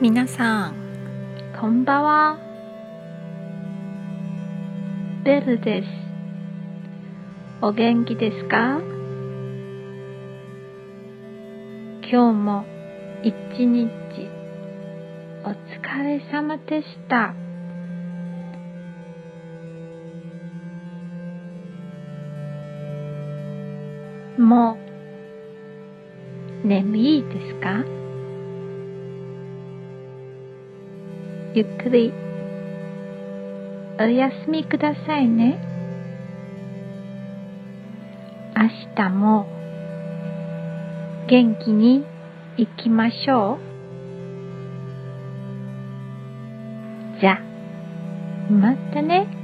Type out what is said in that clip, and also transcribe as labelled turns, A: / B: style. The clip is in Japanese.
A: 皆さん、こんばんは。ベルです。お元気ですか？今日も一日お疲れ様でした。もう眠いですか？ゆっくりおやすみくださいね。明日も元気に行きましょう。じゃ、またね。